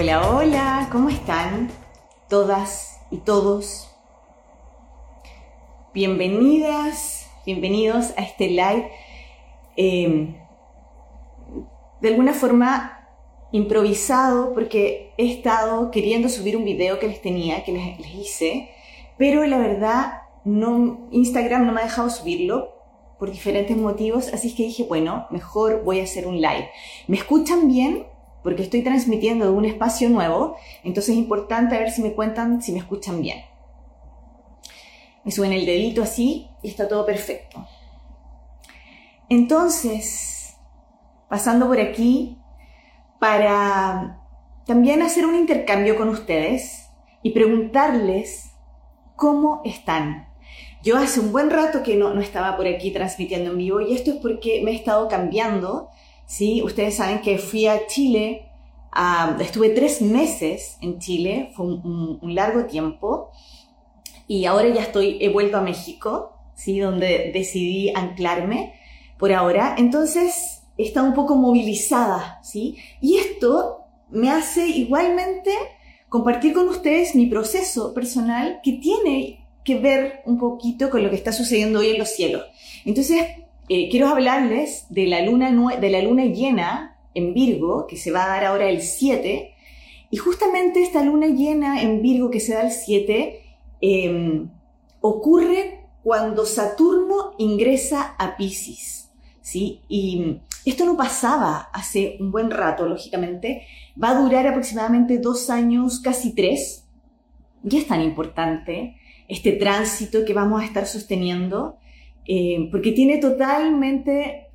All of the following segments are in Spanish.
Hola, hola, ¿cómo están? Todas y todos. Bienvenidas, bienvenidos a este live. Em, de alguna forma improvisado, porque he estado queriendo subir un video que les tenía, que les, hice, pero la verdad no, Instagram no me ha dejado subirlo por diferentes motivos, así que dije, bueno, mejor voy a hacer un live. ¿Me escuchan bien? Porque estoy transmitiendo de un espacio nuevo, entonces es importante ver si me cuentan si me escuchan bien. Me suben el dedito así y está todo perfecto. Entonces, pasando por aquí, para también hacer un intercambio con ustedes y preguntarles cómo están. Yo hace un buen rato que no, no, estaba por aquí transmitiendo en vivo y esto es porque me he estado cambiando, ¿sí? Ustedes saben que fui a Chile, estuve tres meses en Chile, fue un, un, largo tiempo y ahora ya estoy, he vuelto a México, ¿sí? Donde decidí anclarme por ahora. Entonces estado un poco movilizada, ¿sí? Y esto me hace igualmente compartir con ustedes mi proceso personal que tiene que ver un poquito con lo que está sucediendo hoy en los cielos. Entonces, eh, quiero hablarles de la, luna de la luna llena en Virgo, que se va a dar ahora el 7, y justamente esta luna llena en Virgo que se da el 7 eh, ocurre cuando Saturno ingresa a Pisces, ¿sí? Y esto no pasaba hace un buen rato, lógicamente, va a durar aproximadamente dos años, casi tres, y es tan importante este tránsito que vamos a estar sosteniendo, eh, porque tiene totalmente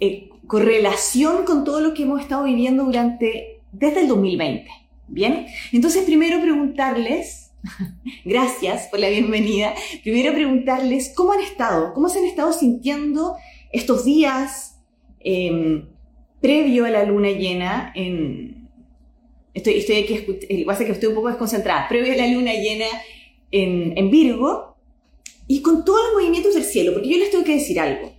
eh, correlación con todo lo que hemos estado viviendo durante, desde el 2020. Bien, entonces primero preguntarles, gracias por la bienvenida, primero preguntarles cómo han estado, cómo se han estado sintiendo estos días eh, previo a la luna llena en... Estoy, estoy aquí, pasa que estoy un poco desconcentrada. Previo a la luna llena en, Virgo y con todos los movimientos del cielo, porque yo les tengo que decir algo.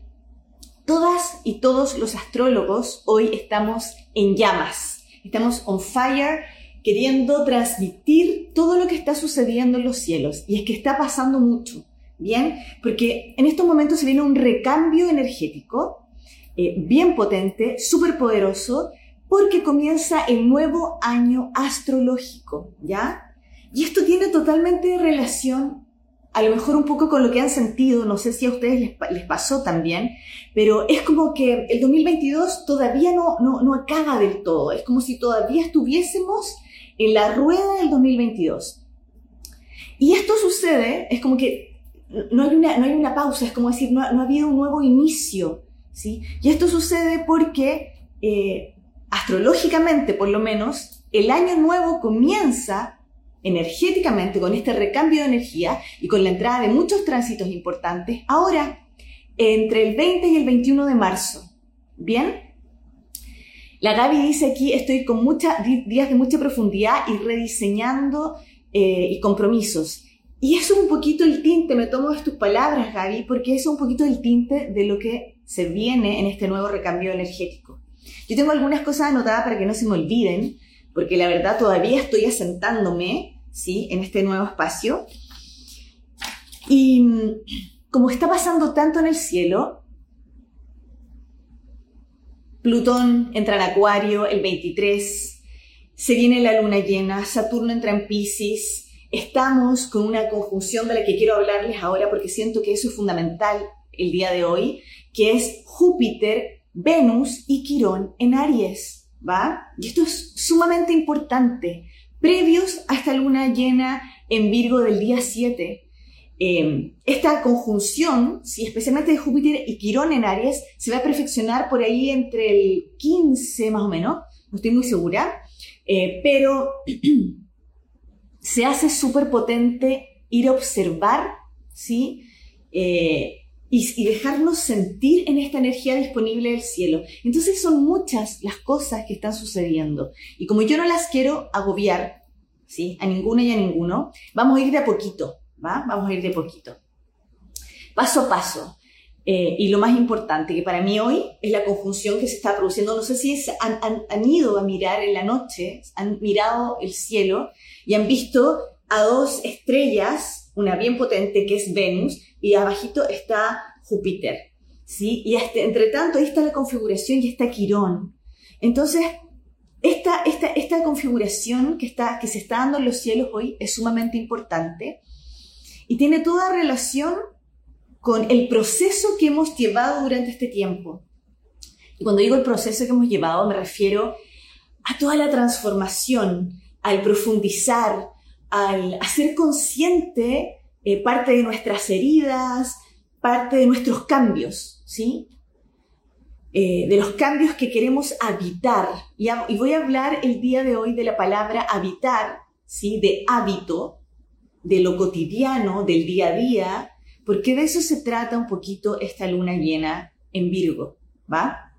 Todas y todos los astrólogos hoy estamos en llamas, estamos on fire, queriendo transmitir todo lo que está sucediendo en los cielos. Y es que está pasando mucho, ¿bien? Porque en estos momentos se viene un recambio energético eh, bien potente, súper poderoso, porque comienza el nuevo año astrológico, ¿ya? Y esto tiene totalmente relación, a lo mejor un poco con lo que han sentido, no sé si a ustedes les, pasó también, pero es como que el 2022 todavía no, no, no acaba del todo, es como si todavía estuviésemos en la rueda del 2022. Y esto sucede, es como que no hay una, no hay una pausa, es como decir, no, no ha habido un nuevo inicio, ¿sí? Y esto sucede porque, eh, astrológicamente por lo menos, el año nuevo comienza energéticamente con este recambio de energía y con la entrada de muchos tránsitos importantes ahora, entre el 20 y el 21 de marzo. ¿Bien? La Gaby dice aquí, estoy con muchos días de mucha profundidad y rediseñando eh, y compromisos. Y eso es un poquito el tinte, me tomo de tus palabras, Gaby, porque es un poquito el tinte de lo que se viene en este nuevo recambio energético. Yo tengo algunas cosas anotadas para que no se me olviden, porque la verdad todavía estoy asentándome ¿sí? En este nuevo espacio. Y mm, como está pasando tanto en el cielo, Plutón entra en Acuario el 23, se viene la luna llena, Saturno entra en Pisces, estamos con una conjunción de la que quiero hablarles ahora porque siento que eso es fundamental el día de hoy, que es Júpiter, Venus y Quirón en Aries, ¿va? Y esto es sumamente importante previos a esta luna llena en Virgo del día 7. Em, esta conjunción, especialmente de Júpiter y Quirón en Aries, se va a perfeccionar por ahí entre el 15 más o menos, no estoy muy segura, eh, pero se hace súper potente ir a observar, ¿sí? Eh, y, dejarnos sentir en esta energía disponible del cielo. Entonces son muchas las cosas que están sucediendo. Y como yo no las quiero agobiar, ¿sí? A ninguno y a ninguno, vamos a ir de a poquito, ¿va? Vamos a ir de poquito. Paso a paso. Eh, y lo más importante, que para mí hoy es la conjunción que se está produciendo. No sé si han, han, ido a mirar en la noche, han mirado el cielo y han visto a dos estrellas, una bien potente que es Venus y abajito está Júpiter. ¿sí? Y este, entre tanto ahí está la configuración y está Quirón. Entonces, esta, esta, esta configuración que, está, que se está dando en los cielos hoy es sumamente importante y tiene toda relación con el proceso que hemos llevado durante este tiempo. Y cuando digo el proceso que hemos llevado, me refiero a toda la transformación, al profundizar, al hacer consciente eh, parte de nuestras heridas, parte de nuestros cambios, ¿sí? Eh, de los cambios que queremos habitar. Y, y, voy a hablar el día de hoy de la palabra habitar, ¿sí? De hábito, de lo cotidiano, del día a día, porque de eso se trata un poquito esta luna llena en Virgo, ¿va?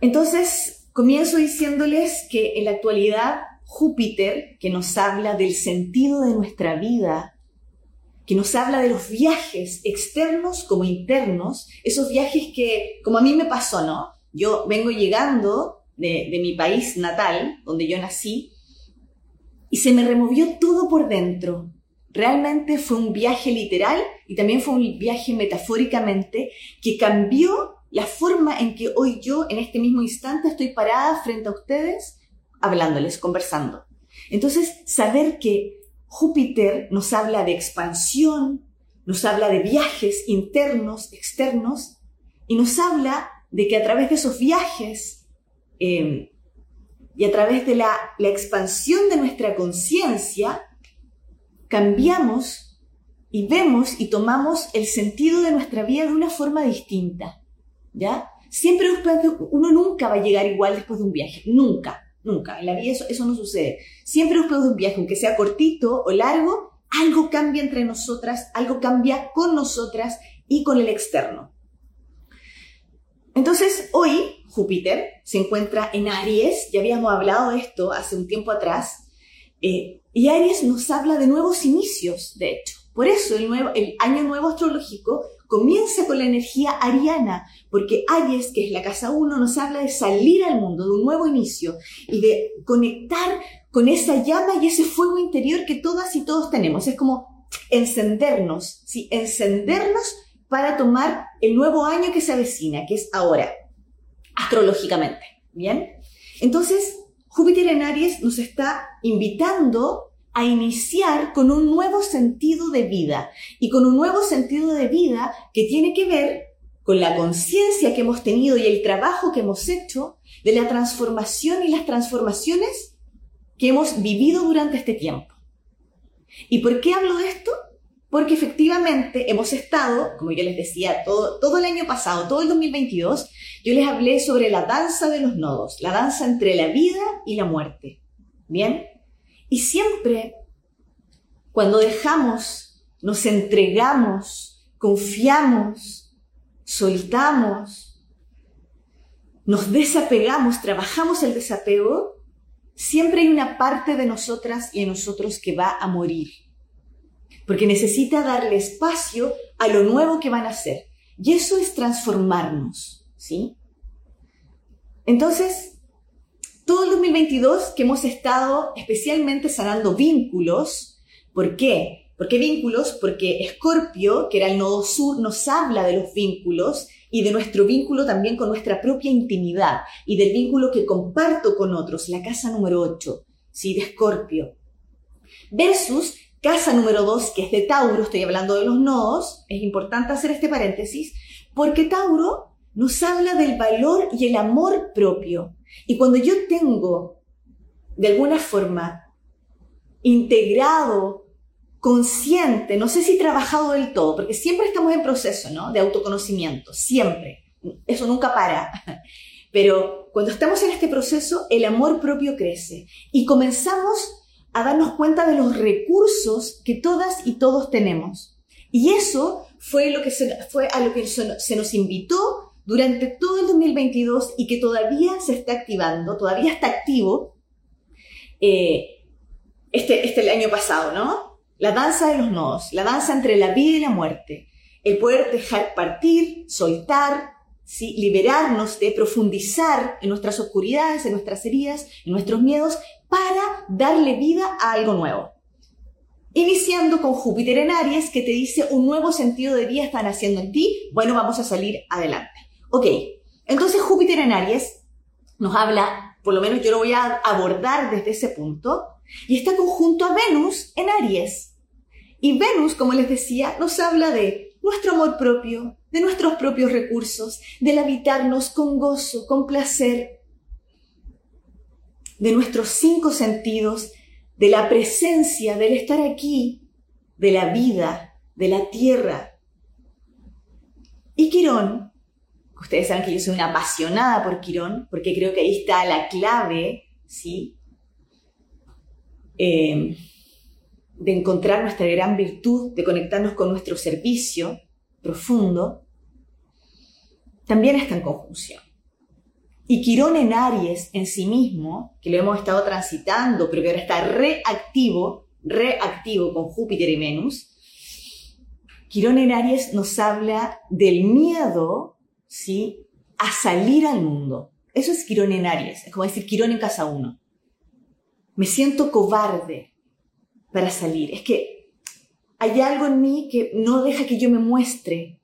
Entonces, comienzo diciéndoles que en la actualidad Júpiter, que nos habla del sentido de nuestra vida, que nos habla de los viajes externos como internos, esos viajes que, como a mí me pasó, ¿no? Yo vengo llegando de, mi país natal, donde yo nací, y se me removió todo por dentro. Realmente fue un viaje literal y también fue un viaje metafóricamente que cambió la forma en que hoy yo, en este mismo instante, estoy parada frente a ustedes, hablándoles, conversando. Entonces, saber que Júpiter nos habla de expansión, nos habla de viajes internos, externos, y nos habla de que a través de esos viajes eh, y a través de la expansión de nuestra conciencia, cambiamos y vemos y tomamos el sentido de nuestra vida de una forma distinta. ¿Ya? Siempre uno nunca va a llegar igual después de un viaje, nunca, nunca. En la vida eso, eso no sucede. Siempre después de un viaje, aunque sea cortito o largo, algo cambia entre nosotras, algo cambia con nosotras y con el externo. Entonces, hoy Júpiter se encuentra en Aries, ya habíamos hablado de esto hace un tiempo atrás, eh, y Aries nos habla de nuevos inicios, de hecho. Por eso el, nuevo, el año nuevo astrológico comienza con la energía ariana, porque Aries, que es la casa 1, nos habla de salir al mundo, de un nuevo inicio y de conectar con esa llama y ese fuego interior que todas y todos tenemos. Es como encendernos, ¿sí? encendernos para tomar el nuevo año que se avecina, que es ahora, astrológicamente. ¿Bien? Entonces, Júpiter en Aries nos está invitando a iniciar con un nuevo sentido de vida y con un nuevo sentido de vida que tiene que ver con la conciencia que hemos tenido y el trabajo que hemos hecho de la transformación y las transformaciones que hemos vivido durante este tiempo. ¿Y por qué hablo de esto? Porque efectivamente hemos estado, como yo les decía, todo, todo el año pasado, todo el 2022, yo les hablé sobre la danza de los nodos, la danza entre la vida y la muerte. ¿Bien? Y siempre, cuando dejamos, nos entregamos, confiamos, soltamos, nos desapegamos, trabajamos el desapego, siempre hay una parte de nosotras y de nosotros que va a morir porque necesita darle espacio a lo nuevo que van a hacer. Y eso es transformarnos, ¿sí? Entonces, todo el 2022 que hemos estado especialmente sanando vínculos, ¿por qué? ¿Por qué vínculos? Porque Escorpio, que era el nodo sur, nos habla de los vínculos y de nuestro vínculo también con nuestra propia intimidad y del vínculo que comparto con otros, la casa número 8, ¿sí? De Escorpio. Versus Casa número 2, que es de Tauro, estoy hablando de los nodos, es importante hacer este paréntesis, porque Tauro nos habla del valor y el amor propio. Y cuando yo tengo, de alguna forma, integrado, consciente, no sé si trabajado del todo, porque siempre estamos en proceso, ¿no? De autoconocimiento, siempre. Eso nunca para. Pero cuando estamos en este proceso, el amor propio crece y comenzamos a darnos cuenta de los recursos que todas y todos tenemos. Y eso fue, lo que fue a lo que se nos invitó durante todo el 2022 y que todavía se está activando, todavía está activo eh, este, este el año pasado, ¿no? La danza de los nodos, la danza entre la vida y la muerte. el poder dejar partir, soltar, ¿sí? liberarnos de profundizar en nuestras oscuridades, en nuestras heridas, en nuestros miedos, para darle vida a algo nuevo. Iniciando con Júpiter en Aries, que te dice un nuevo sentido de vida está naciendo en ti, bueno, vamos a salir adelante. Ok, entonces Júpiter en Aries nos habla, por lo menos yo lo voy a abordar desde ese punto, y está conjunto a Venus en Aries. Y Venus, como les decía, nos habla de nuestro amor propio, de nuestros propios recursos, del habitarnos con gozo, con placer, de nuestros cinco sentidos, de la presencia, del estar aquí, de la vida, de la tierra. Y Quirón, ustedes saben que yo soy una apasionada por Quirón, porque creo que ahí está la clave, ¿sí? Eh, de encontrar nuestra gran virtud, de conectarnos con nuestro servicio profundo, también está en conjunción. Y Quirón en Aries en sí mismo, que lo hemos estado transitando, pero que ahora está reactivo, reactivo con Júpiter y Venus, Quirón en Aries nos habla del miedo, ¿sí? A salir al mundo. Eso es Quirón en Aries, es como decir Quirón en casa uno. Me siento cobarde, para salir. Es que hay algo en mí que no deja que yo me muestre.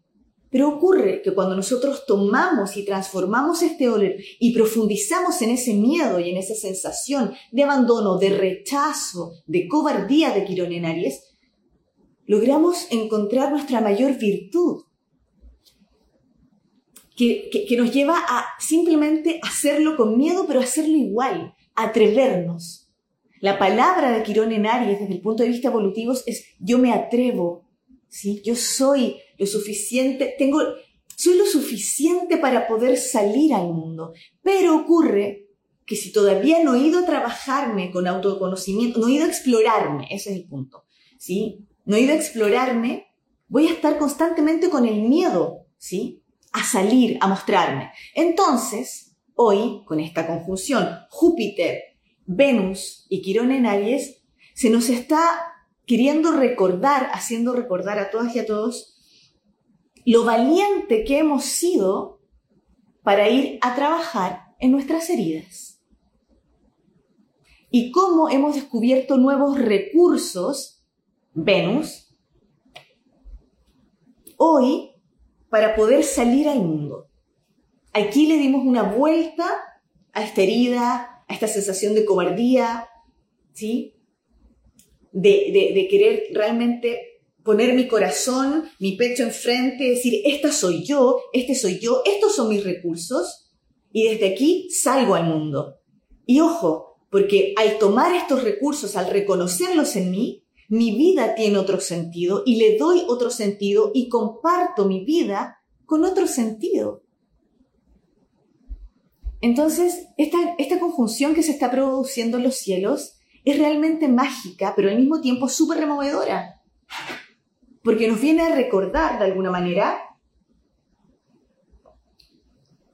Pero ocurre que cuando nosotros tomamos y transformamos este dolor y profundizamos en ese miedo y en esa sensación de abandono, de rechazo, de cobardía de Quirón en Aries, logramos encontrar nuestra mayor virtud, que, nos lleva a simplemente hacerlo con miedo, pero hacerlo igual, atrevernos, la palabra de Quirón en Aries desde el punto de vista evolutivo es yo me atrevo, ¿sí? Yo soy lo suficiente, tengo, soy lo suficiente para poder salir al mundo. Pero ocurre que si todavía no he ido a trabajarme con autoconocimiento, no he ido a explorarme, ese es el punto, ¿sí? No he ido a explorarme, voy a estar constantemente con el miedo, ¿sí? A salir, a mostrarme. Entonces, hoy, con esta conjunción, Júpiter, Venus y Quirón en Aries, se nos está queriendo recordar, haciendo recordar a todas y a todos, lo valiente que hemos sido para ir a trabajar en nuestras heridas. Y cómo hemos descubierto nuevos recursos, Venus, hoy para poder salir al mundo. Aquí le dimos una vuelta a esta herida, a esta sensación de cobardía, ¿sí? De, querer realmente poner mi corazón, mi pecho enfrente, decir, esta soy yo, este soy yo, estos son mis recursos, y desde aquí salgo al mundo. Y ojo, porque al tomar estos recursos, al reconocerlos en mí, mi vida tiene otro sentido y le doy otro sentido y comparto mi vida con otro sentido. Entonces, esta, conjunción que se está produciendo en los cielos es realmente mágica, pero al mismo tiempo súper removedora. Porque nos viene a recordar, de alguna manera,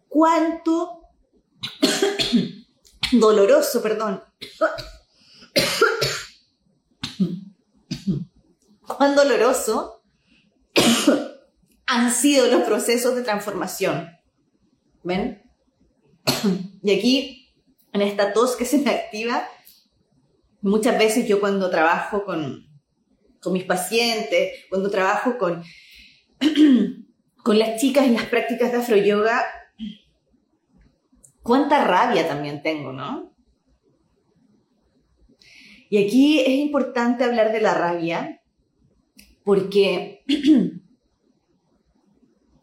cuánto doloroso, perdón, cuán doloroso han sido los procesos de transformación. ¿Ven? y aquí, en esta tos que se me activa, muchas veces yo cuando trabajo con, con mis pacientes, cuando trabajo con, con las chicas en las prácticas de afroyoga, cuánta rabia también tengo, ¿no? Y aquí es importante hablar de la rabia porque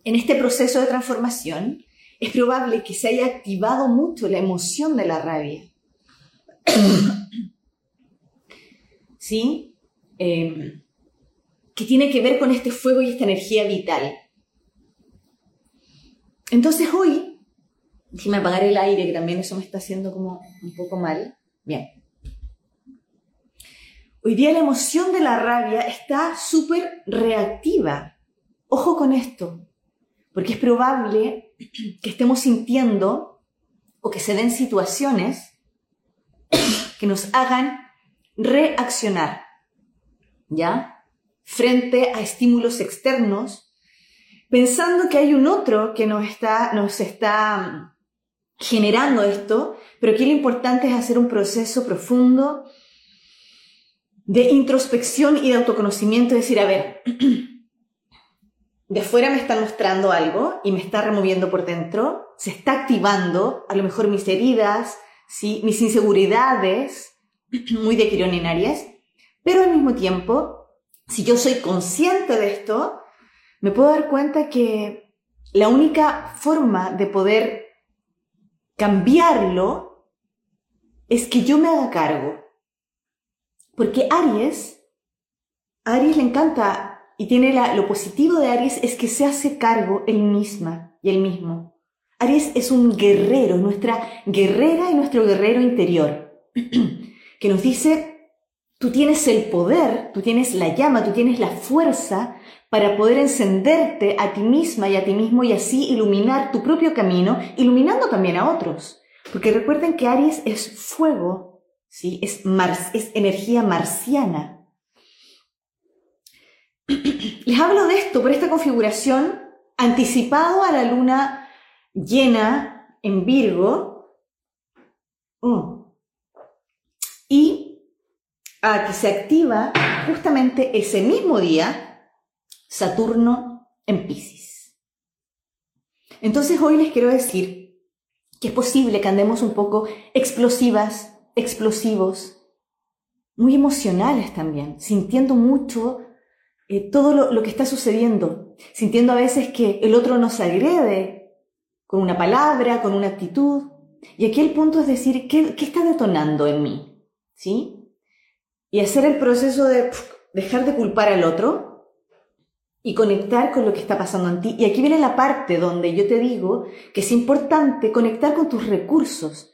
en este proceso de transformación es probable que se haya activado mucho la emoción de la rabia. ¿Sí? Em, que tiene que ver con este fuego y esta energía vital. Entonces hoy, déjeme apagar el aire, que también eso me está haciendo como un poco mal. Bien. Hoy día la emoción de la rabia está súper reactiva. Ojo con esto, porque es probable que estemos sintiendo o que se den situaciones que nos hagan reaccionar, ¿ya? Frente a estímulos externos pensando que hay un otro que nos está, nos está generando esto, pero aquí lo importante es hacer un proceso profundo de introspección y de autoconocimiento, es decir, a ver, de afuera me está mostrando algo y me está removiendo por dentro, se está activando a lo mejor mis heridas, ¿sí? mis inseguridades, muy de quironinarias, pero al mismo tiempo, si yo soy consciente de esto, me puedo dar cuenta que la única forma de poder cambiarlo es que yo me haga cargo. Porque Aries, a Aries le encanta y tiene lo positivo de Aries es que se hace cargo él misma y él mismo. Aries es un guerrero, nuestra guerrera y nuestro guerrero interior, que nos dice, tú tienes el poder, tú tienes la llama, tú tienes la fuerza para poder encenderte a ti misma y a ti mismo y así iluminar tu propio camino, iluminando también a otros. Porque recuerden que Aries es fuego, ¿sí? es, es energía marciana. Les hablo de esto por esta configuración anticipado a la luna llena en Virgo mm, y a que se activa justamente ese mismo día Saturno en Pisces. Entonces hoy les quiero decir que es posible que andemos un poco explosivas, explosivos, muy emocionales también, sintiendo mucho eh, todo lo, que está sucediendo, sintiendo a veces que el otro nos agrede con una palabra, con una actitud. Y aquí el punto es decir, ¿qué, qué está detonando en mí? ¿Sí? Y hacer el proceso de dejar de culpar al otro, y conectar con lo que está pasando en ti. Y aquí viene la parte donde yo te digo que es importante conectar con tus recursos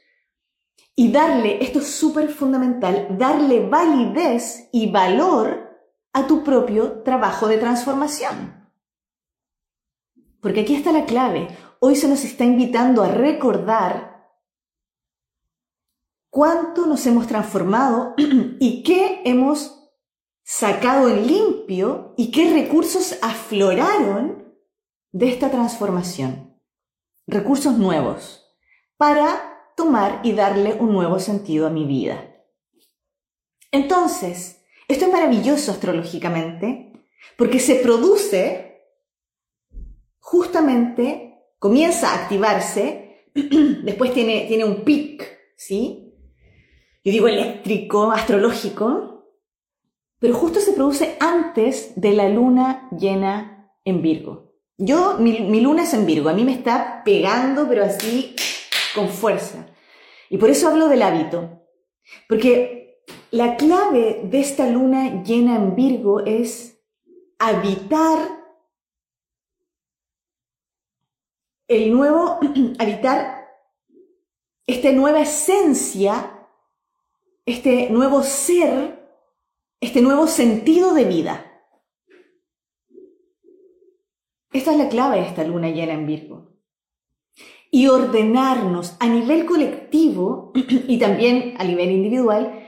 y darle, esto es súper fundamental, darle validez y valor a tu propio trabajo de transformación. Porque aquí está la clave. Hoy se nos está invitando a recordar cuánto nos hemos transformado y qué hemos sacado en limpio y qué recursos afloraron de esta transformación. Recursos nuevos para tomar y darle un nuevo sentido a mi vida. Entonces, esto es maravilloso astrológicamente porque se produce justamente, comienza a activarse, después tiene, tiene un pic, ¿sí? Yo digo eléctrico, astrológico, pero justo se produce antes de la luna llena en Virgo. Yo, mi, luna es en Virgo, a mí me está pegando, pero así con fuerza. Y por eso hablo del hábito. Porque la clave de esta luna llena en Virgo es habitar el nuevo, habitar esta nueva esencia, este nuevo ser este nuevo sentido de vida. Esta es la clave de esta luna llena en Virgo. Y ordenarnos a nivel colectivo y también a nivel individual,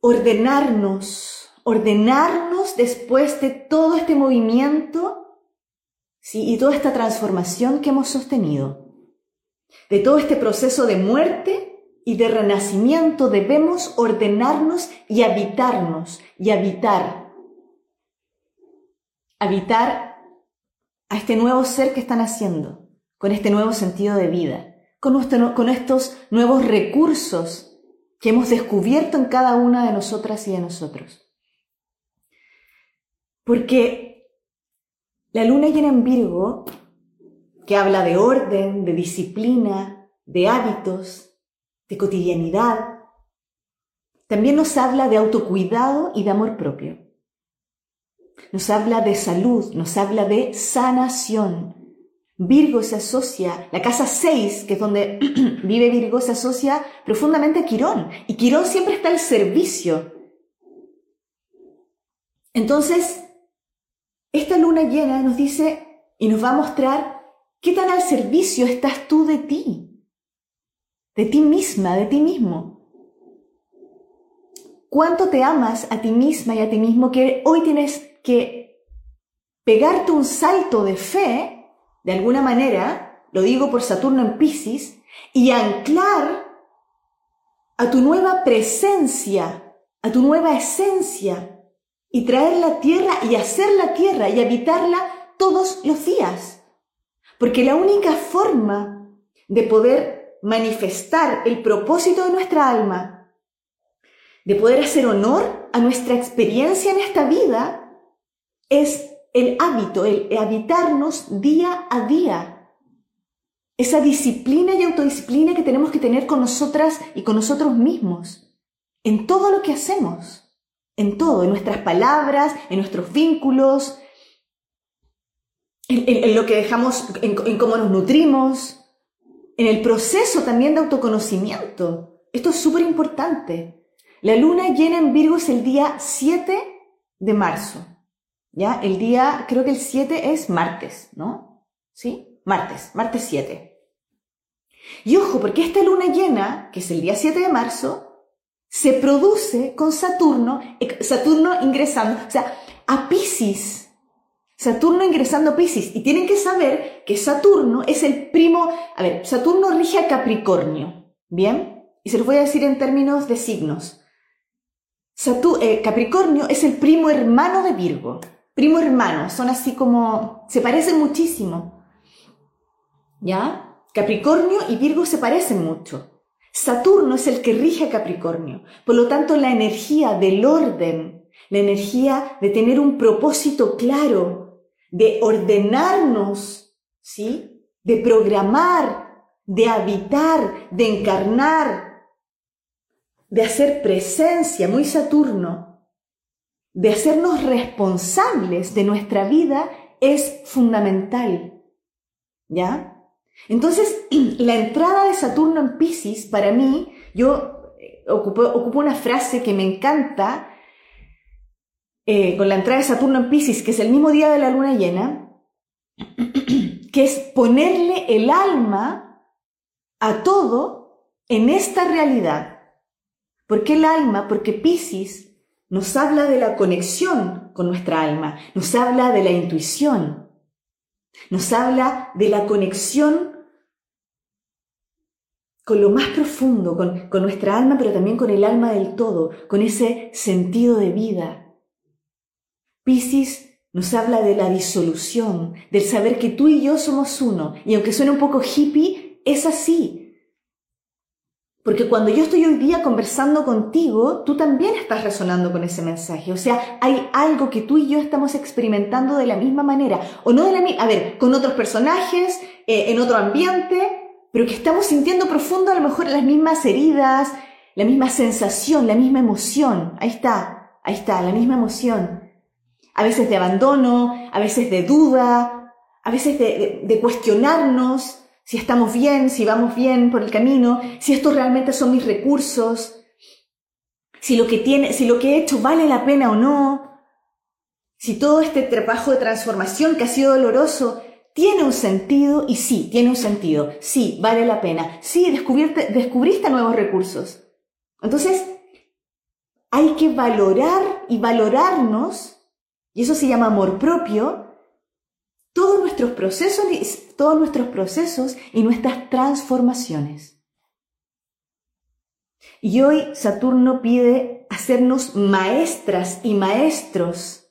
ordenarnos, ordenarnos después de todo este movimiento ¿sí? y toda esta transformación que hemos sostenido, de todo este proceso de muerte y de renacimiento debemos ordenarnos y habitarnos y habitar. Habitar a este nuevo ser que están haciendo, con este nuevo sentido de vida, con, estos nuevos recursos que hemos descubierto en cada una de nosotras y de nosotros. Porque la luna llena en Virgo, que habla de orden, de disciplina, de hábitos, de cotidianidad. También nos habla de autocuidado y de amor propio. Nos habla de salud, nos habla de sanación. Virgo se asocia, la casa 6, que es donde vive Virgo, se asocia profundamente a Quirón. Y Quirón siempre está al servicio. Entonces, esta luna llena nos dice y nos va a mostrar qué tan al servicio estás tú de ti de ti misma, de ti mismo. ¿Cuánto te amas a ti misma y a ti mismo que hoy tienes que pegarte un salto de fe, de alguna manera, lo digo por Saturno en Pisces, y anclar a tu nueva presencia, a tu nueva esencia, y traer la tierra y hacer la tierra y habitarla todos los días. Porque la única forma de poder manifestar el propósito de nuestra alma, de poder hacer honor a nuestra experiencia en esta vida, es el hábito, el habitarnos día a día. Esa disciplina y autodisciplina que tenemos que tener con nosotras y con nosotros mismos, en todo lo que hacemos, en todo, en nuestras palabras, en nuestros vínculos, en, lo que dejamos, en cómo nos nutrimos, en el proceso también de autoconocimiento. Esto es súper importante. La luna llena en Virgo es el día 7 de marzo. ¿Ya? El día, creo que el 7 es martes, ¿no? ¿Sí? Martes, martes 7. Y ojo, porque esta luna llena, que es el día 7 de marzo, se produce con Saturno, eh, Saturno ingresando, o sea, a Pisces. Saturno ingresando a Pisces. Y tienen que saber que Saturno es el primo, a ver, Saturno rige a Capricornio, ¿bien? Y se los voy a decir en términos de signos. Eh, Capricornio es el primo hermano de Virgo primo hermano, son así como, se parecen muchísimo. ¿Ya? Capricornio y Virgo se parecen mucho. Saturno es el que rige a Capricornio. Por lo tanto, la energía del orden, la energía de tener un propósito claro, de ordenarnos, ¿sí? De programar, de habitar, de encarnar, de hacer presencia, muy Saturno, de hacernos responsables de nuestra vida es fundamental. ¿Ya? Entonces, la entrada de Saturno en Pisces, para mí, yo eh, ocupo, una frase que me encanta, eh, con la entrada de Saturno en Pisces, que es el mismo día de la luna llena, que es ponerle el alma a todo en esta realidad. ¿Por qué el alma? Porque Pisces nos habla de la conexión con nuestra alma, nos habla de la intuición, nos habla de la conexión con lo más profundo, con, nuestra alma, pero también con el alma del todo, con ese sentido de vida. Piscis nos habla de la disolución, del saber que tú y yo somos uno, y aunque suene un poco hippie, es así. Porque cuando yo estoy hoy día conversando contigo, tú también estás resonando con ese mensaje. O sea, hay algo que tú y yo estamos experimentando de la misma manera. O no de la misma, a ver, con otros personajes, eh, en otro ambiente, pero que estamos sintiendo profundo a lo mejor las mismas heridas, la misma sensación, la misma emoción. Ahí está, ahí está, la misma emoción. A veces de abandono, a veces de duda, a veces de cuestionarnos, si estamos bien, si vamos bien por el camino, si estos realmente son mis recursos, si lo que tiene, si lo que he hecho vale la pena o no, si todo este trabajo de transformación que ha sido doloroso tiene un sentido y sí, tiene un sentido, sí, vale la pena, sí, descubriste nuevos recursos. Entonces, hay que valorar y valorarnos, y eso se llama amor propio, todos nuestros procesos, todos nuestros procesos y nuestras transformaciones. Y hoy Saturno pide hacernos maestras y maestros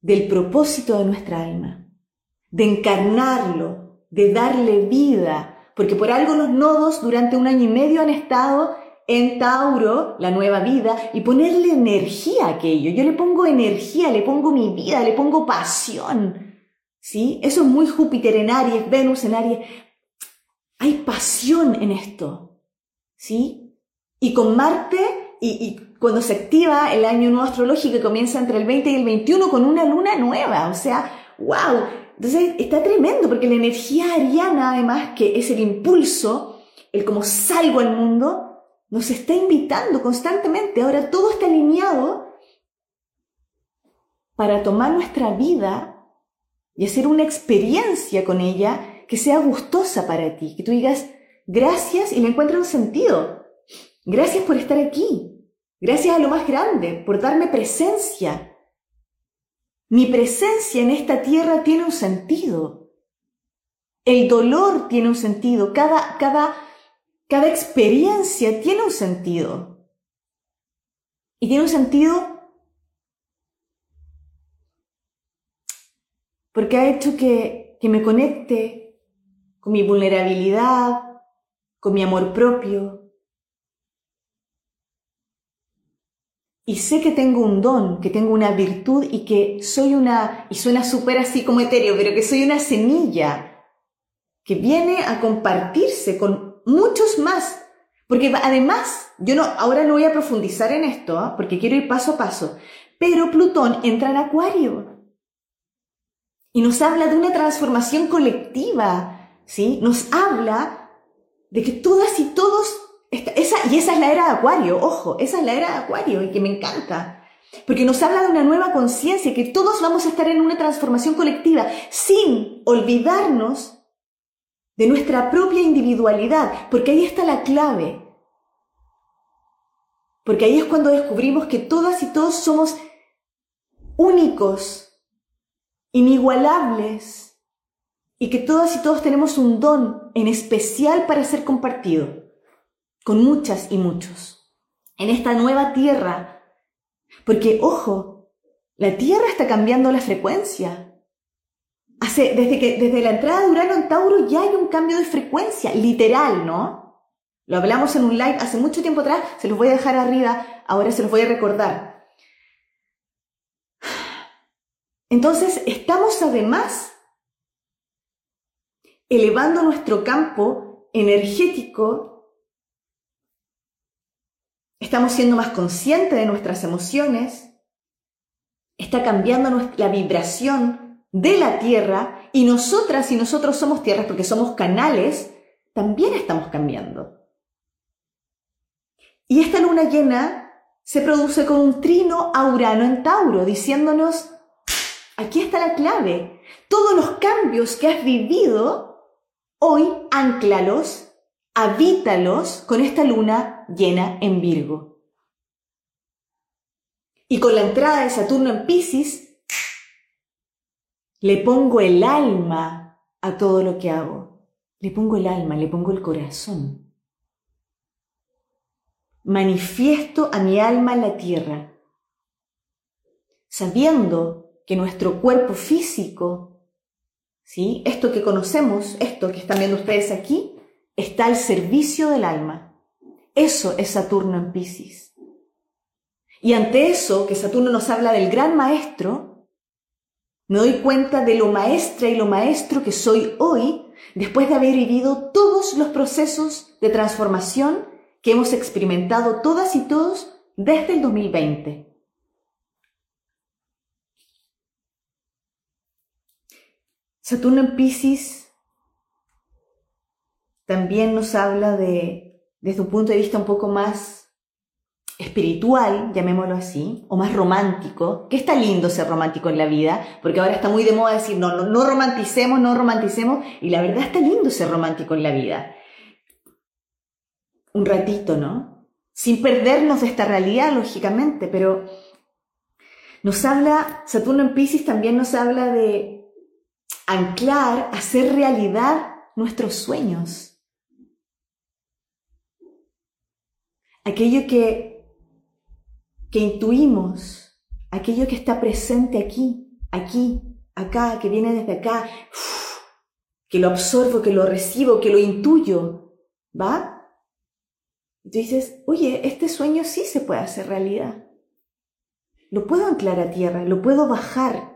del propósito de nuestra alma, de encarnarlo, de darle vida, porque por algo los nodos durante un año y medio han estado en Tauro, la nueva vida, y ponerle energía a aquello. Yo le pongo energía, le pongo mi vida, le pongo pasión. ¿Sí? Eso es muy Júpiter en Aries, Venus en Aries. Hay pasión en esto, ¿sí? Y con Marte, y, cuando se activa el año nuevo astrológico que comienza entre el 20 y el 21 con una luna nueva, o sea, wow. Entonces está tremendo porque la energía ariana, además, que es el impulso, el como salgo al mundo, nos está invitando constantemente. Ahora todo está alineado para tomar nuestra vida y hacer una experiencia con ella que sea gustosa para ti, que tú digas gracias y le encuentres un sentido. Gracias por estar aquí. Gracias a lo más grande, por darme presencia. Mi presencia en esta tierra tiene un sentido. El dolor tiene un sentido. Cada, cada, cada experiencia tiene un sentido. Y tiene un sentido porque ha hecho que, que me conecte con mi vulnerabilidad, con mi amor propio, y sé que tengo un don, que tengo una virtud y que soy una, y suena súper así como etéreo, pero que soy una semilla que viene a compartirse con muchos más. Porque además, yo no, ahora no voy a profundizar en esto, ¿ah? porque quiero ir paso a paso, pero Plutón entra en Acuario y nos habla de una transformación colectiva, ¿sí? Nos habla de que todas y todos esa, y esa es la era de Acuario, ojo, esa es la era de Acuario y que me encanta. Porque nos habla de una nueva conciencia, que todos vamos a estar en una transformación colectiva, sin olvidarnos de nuestra propia individualidad, porque ahí está la clave. Porque ahí es cuando descubrimos que todas y todos somos únicos, inigualables, y que todas y todos tenemos un don en especial para ser compartido con muchas y muchos, en esta nueva tierra. Porque, ojo, la tierra está cambiando la frecuencia. Hace, desde, que, desde la entrada de Urano en Tauro ya hay un cambio de frecuencia, literal, ¿no? Lo hablamos en un live hace mucho tiempo atrás, se los voy a dejar arriba, ahora se los voy a recordar. Entonces, estamos además elevando nuestro campo energético estamos siendo más conscientes de nuestras emociones, está cambiando la vibración de la Tierra y nosotras y nosotros somos tierras porque somos canales, también estamos cambiando. Y esta luna llena se produce con un trino aurano en Tauro, diciéndonos, aquí está la clave, todos los cambios que has vivido, hoy anclalos habítalos con esta luna llena en Virgo. Y con la entrada de Saturno en Pisces, le pongo el alma a todo lo que hago. Le pongo el alma, le pongo el corazón. Manifiesto a mi alma en la tierra, sabiendo que nuestro cuerpo físico, ¿sí? esto que conocemos, esto que están viendo ustedes aquí, está al servicio del alma. Eso es Saturno en Pisces. Y ante eso, que Saturno nos habla del gran maestro, me doy cuenta de lo maestra y lo maestro que soy hoy, después de haber vivido todos los procesos de transformación que hemos experimentado todas y todos desde el 2020. Saturno en Pisces también nos habla de, desde un punto de vista un poco más espiritual, llamémoslo así, o más romántico, que está lindo ser romántico en la vida, porque ahora está muy de moda decir, no, no, no romanticemos, no romanticemos, y la verdad está lindo ser romántico en la vida. Un ratito, ¿no? Sin perdernos de esta realidad, lógicamente, pero nos habla, Saturno en Pisces también nos habla de anclar, hacer realidad nuestros sueños aquello que, que intuimos, aquello que está presente aquí, aquí, acá, que viene desde acá, que lo absorbo, que lo recibo, que lo intuyo, ¿va? Y tú dices, oye, este sueño sí se puede hacer realidad. Lo puedo anclar a tierra, lo puedo bajar.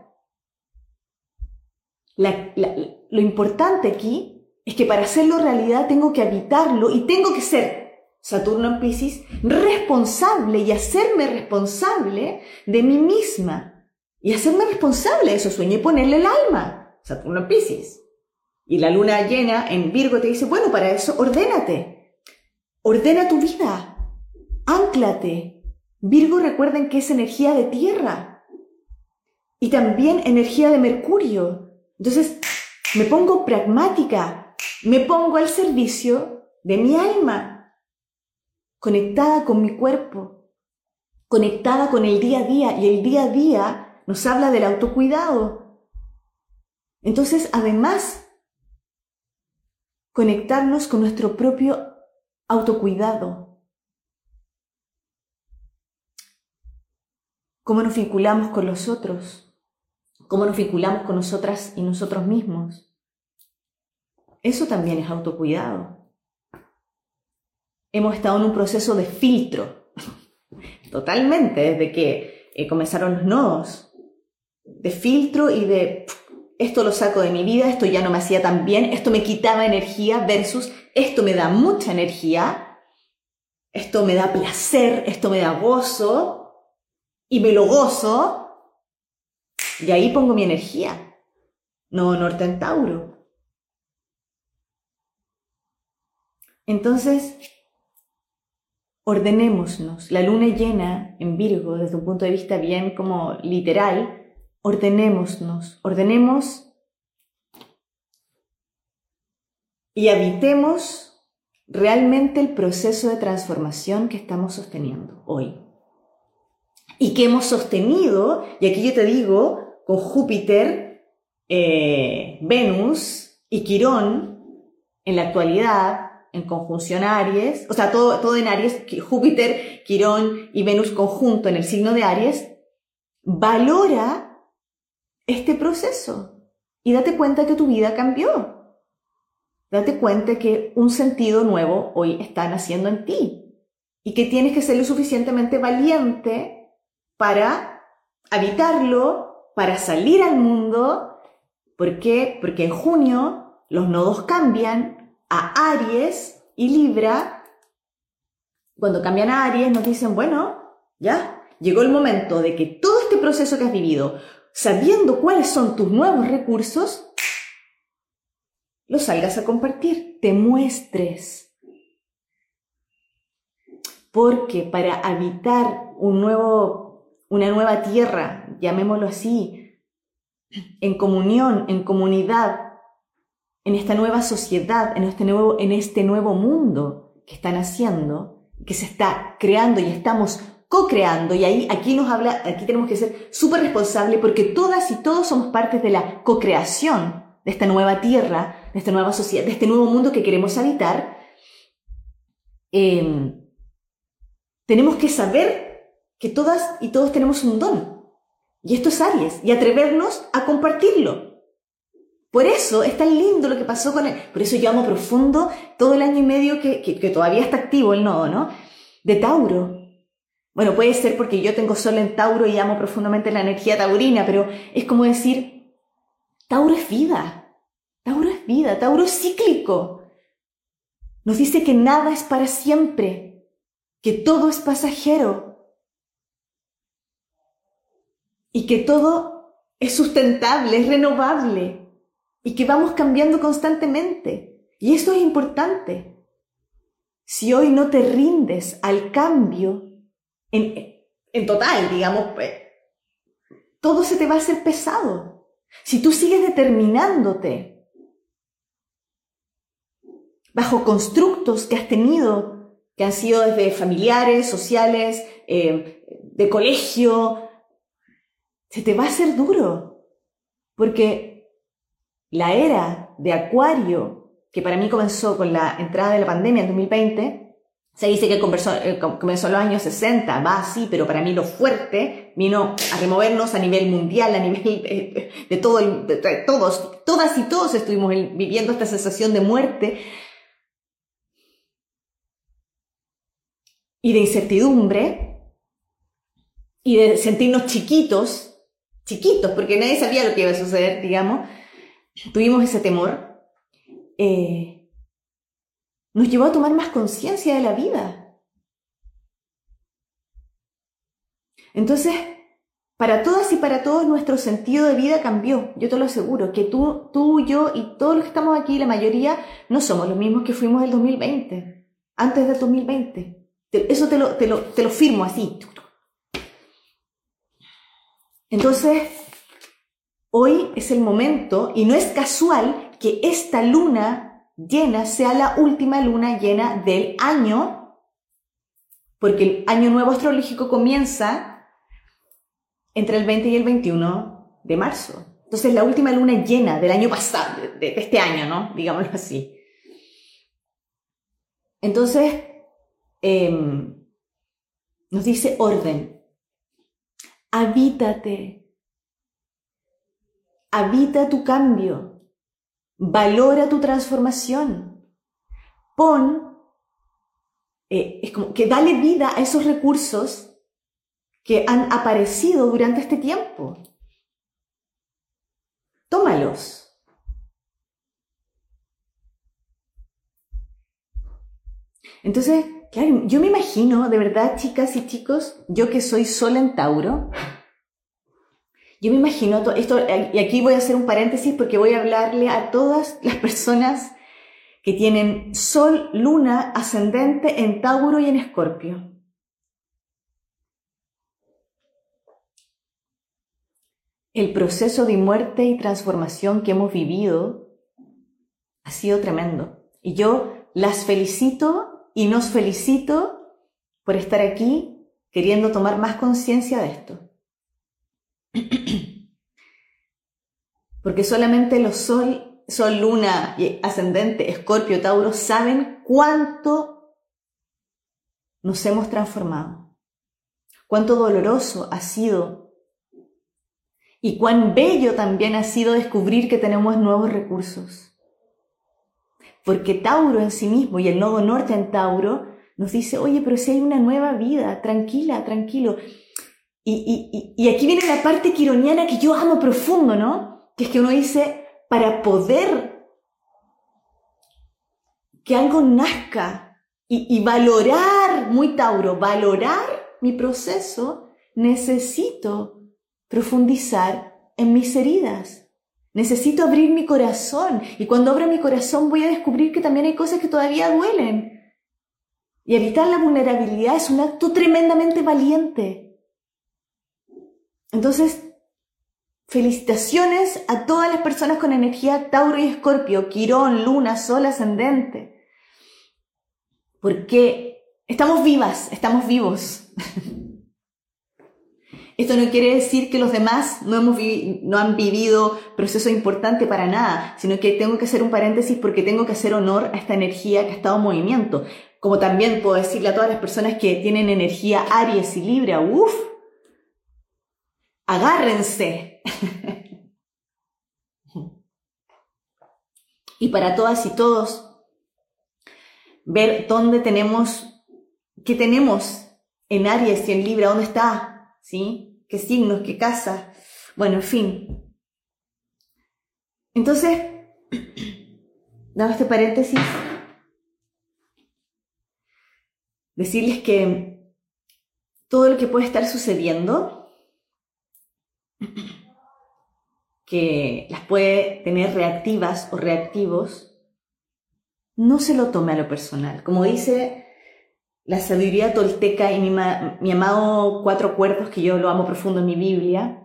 Lo importante aquí es que para hacerlo realidad tengo que habitarlo y tengo que ser Saturno en Pisces, responsable y hacerme responsable de mí misma y hacerme responsable de esos sueños y ponerle el alma. Saturno en Pisces. Y la luna llena en Virgo te dice, bueno, para eso ordénate. Ordena tu vida. Ánclate. Virgo recuerden que es energía de tierra y también energía de Mercurio. Entonces, me pongo pragmática, me pongo al servicio de mi alma, conectada con mi cuerpo, conectada con el día a día y el día a día nos habla del autocuidado. Entonces, además, conectarnos con nuestro propio autocuidado. Cómo nos vinculamos con los otros, cómo nos vinculamos con nosotras y nosotros mismos. Eso también es autocuidado. Hemos estado en un proceso de filtro, totalmente, desde que eh, comenzaron los nodos, de filtro y de esto lo saco de mi vida, esto ya no me hacía tan bien, esto me quitaba energía versus esto me da mucha energía, esto me da placer, esto me da gozo y me lo gozo y ahí pongo mi energía. No norte en Tauro. Entonces, ordenémonos. La luna llena en Virgo, desde un punto de vista bien como literal, ordenémonos, ordenemos y habitemos realmente el proceso de transformación que estamos sosteniendo hoy. Y que hemos sostenido, y aquí yo te digo, con Júpiter, eh, Venus y Quirón en la actualidad, en conjunción Aries, o sea, todo, todo en Aries, Júpiter, Quirón y Venus conjunto en el signo de Aries, valora este proceso y date cuenta que tu vida cambió. Date cuenta que un sentido nuevo hoy está naciendo en ti y que tienes que ser lo suficientemente valiente para habitarlo, para salir al mundo. ¿Por qué? Porque en junio los nodos cambian a Aries y Libra. Cuando cambian a Aries nos dicen, bueno, ya, llegó el momento de que todo este proceso que has vivido, sabiendo cuáles son tus nuevos recursos, los salgas a compartir, te muestres. Porque para habitar un nuevo, una nueva tierra, llamémoslo así, en comunión, en comunidad, en esta nueva sociedad, en este nuevo, en este nuevo mundo que están haciendo, que se está creando y estamos co-creando, y ahí aquí nos habla, aquí tenemos que ser súper responsables porque todas y todos somos partes de la co-creación de esta nueva tierra, de esta nueva sociedad, de este nuevo mundo que queremos habitar. Em, tenemos que saber que todas y todos tenemos un don. Y esto es Aries, y atrevernos a compartirlo. Por eso es tan lindo lo que pasó con él. Por eso yo amo profundo todo el año y medio que, que todavía está activo el nodo, ¿no? De Tauro. Bueno, puede ser porque yo tengo sol en Tauro y amo profundamente la energía taurina, pero es como decir, Tauro es vida, Tauro es vida, Tauro es cíclico. Nos dice que nada es para siempre, que todo es pasajero y que todo es sustentable, es renovable y que vamos cambiando constantemente. Y esto es importante. Si hoy no te rindes al cambio, en, total, digamos, pues, todo se te va a hacer pesado. Si tú sigues determinándote bajo constructos que has tenido, que han sido desde familiares, sociales, eh, de colegio, se te va a hacer duro. Porque la era de Acuario, que para mí comenzó con la entrada de la pandemia en 2020, se dice que eh, comenzó, en los años 60, va así, pero para mí lo fuerte vino a removernos a nivel mundial, a nivel de, todo, de todos, todas y todos estuvimos viviendo esta sensación de muerte y de incertidumbre y de sentirnos chiquitos, chiquitos, porque nadie sabía lo que iba a suceder, digamos. Tuvimos ese temor. Eh, nos llevó a tomar más conciencia de la vida. Entonces, para todas y para todos nuestro sentido de vida cambió, yo te lo aseguro, que tú, tú, yo y todos los que estamos aquí, la mayoría, no somos los mismos que fuimos el 2020, antes del 2020. Eso te lo, te lo, te lo firmo así. Entonces, hoy es el momento, y no es casual que esta luna llena sea la última luna llena del año, porque el año nuevo astrológico comienza entre el 20 y el 21 de marzo. Entonces, la última luna llena del año pasado, de, este año, ¿no? Digámoslo así. Entonces, em, nos dice orden. Habítate. Habita tu cambio. Valora tu transformación. Pon, eh, es como que dale vida a esos recursos que han aparecido durante este tiempo. Tómalos. Entonces, yo me imagino, de verdad, chicas y chicos, yo que soy sol en Tauro, yo me imagino esto, y aquí voy a hacer un paréntesis porque voy a hablarle a todas las personas que tienen sol, luna, ascendente en Tauro y en Escorpio. El proceso de muerte y transformación que hemos vivido ha sido tremendo. Y yo las felicito y nos felicito por estar aquí queriendo tomar más conciencia de esto. Porque solamente los sol, sol, luna y ascendente, escorpio, tauro saben cuánto nos hemos transformado. Cuánto doloroso ha sido y cuán bello también ha sido descubrir que tenemos nuevos recursos. Porque Tauro en sí mismo y el nodo norte en Tauro nos dice, oye, pero si hay una nueva vida, tranquila, tranquilo. Y, aquí viene la parte quironiana que yo amo profundo, ¿no? Que es que uno dice, para poder que algo nazca y valorar, muy Tauro, valorar mi proceso, necesito profundizar en mis heridas. Necesito abrir mi corazón y cuando abra mi corazón voy a descubrir que también hay cosas que todavía duelen. Y evitar la vulnerabilidad es un acto tremendamente valiente. Entonces, felicitaciones a todas las personas con energía Tauro y Escorpio, Quirón, Luna, Sol ascendente. Porque estamos vivas, estamos vivos. Esto no quiere decir que los demás no, hemos no han vivido proceso importante para nada, sino que tengo que hacer un paréntesis porque tengo que hacer honor a esta energía que ha estado en movimiento. Como también puedo decirle a todas las personas que tienen energía Aries y Libra, uff, agárrense. y para todas y todos, ver dónde tenemos, qué tenemos en Aries y en Libra, dónde está ¿sí? ¿Qué signos, qué casa? Bueno, en fin. Entonces, dado este paréntesis, decirles que todo lo que puede estar sucediendo, que las puede tener reactivas o reactivos, no se lo tome a lo personal. Como dice la sabiduría tolteca y mi, amado cuatro cuerpos, que yo lo amo profundo en mi Biblia,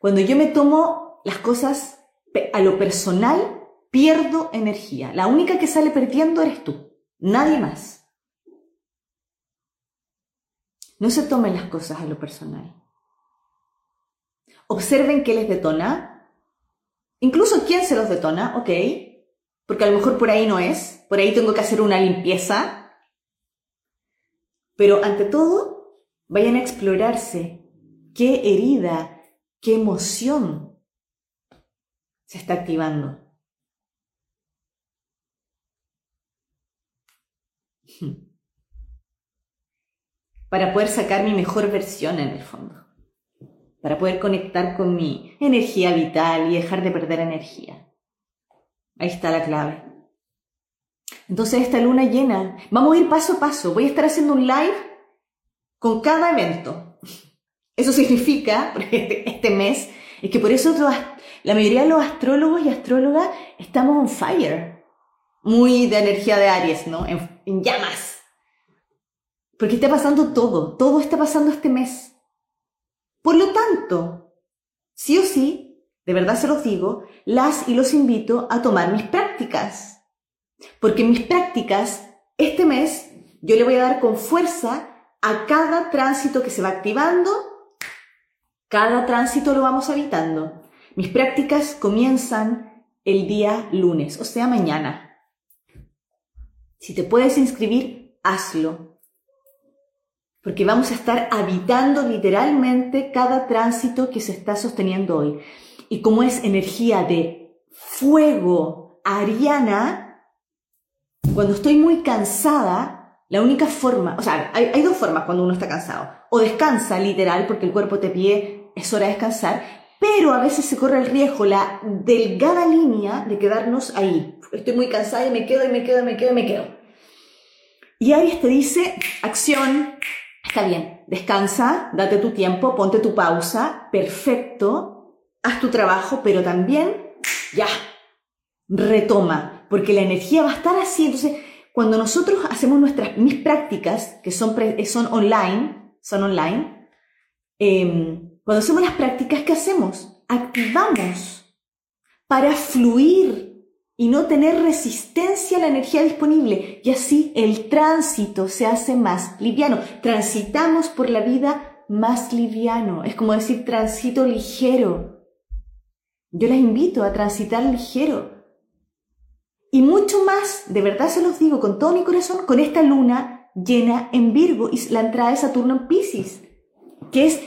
cuando yo me tomo las cosas a lo personal, pierdo energía. La única que sale perdiendo eres tú, nadie más. No se tomen las cosas a lo personal. Observen qué les detona, incluso quién se los detona, ok, porque a lo mejor por ahí no es, por ahí tengo que hacer una limpieza, pero ante todo, vayan a explorarse qué herida, qué emoción se está activando. Para poder sacar mi mejor versión en el fondo. Para poder conectar con mi energía vital y dejar de perder energía. Ahí está la clave. Entonces esta luna llena, vamos a ir paso a paso, voy a estar haciendo un live con cada evento. Eso significa, este, este mes, es que por eso la mayoría de los astrólogos y astrólogas estamos on fire, muy de energía de Aries, ¿no? En, en llamas. Porque está pasando todo, todo está pasando este mes. Por lo tanto, sí o sí, de verdad se los digo, las y los invito a tomar mis prácticas. Porque mis prácticas, este mes, yo le voy a dar con fuerza a cada tránsito que se va activando Cada tránsito lo vamos habitando. Mis prácticas comienzan el día lunes, o sea, mañana. Si te puedes inscribir, hazlo. Porque vamos a estar habitando literalmente cada tránsito que se está sosteniendo hoy. Y como es energía de fuego ariana, cuando estoy muy cansada, la única forma, o sea, hay, dos formas cuando uno está cansado. O descansa literal porque el cuerpo te pide, es hora de descansar, pero a veces se corre el riesgo, la delgada línea de quedarnos ahí. Estoy muy cansada y me quedo y me quedo y me quedo y me quedo. Y Aries te dice, acción, está bien, descansa, date tu tiempo, ponte tu pausa, perfecto, haz tu trabajo, pero también, ya, retoma, porque la energía va a estar así. Entonces, cuando nosotros hacemos nuestras, mis prácticas, que son, son online, son online, eh, cuando hacemos las prácticas, ¿qué hacemos? Activamos para fluir y no tener resistencia a la energía disponible. Y así el tránsito se hace más liviano. Transitamos por la vida más liviano. Es como decir tránsito ligero. Yo les invito a transitar ligero. Y mucho más, de verdad se los digo con todo mi corazón, con esta luna llena en Virgo y la entrada de Saturno en Pisces, que es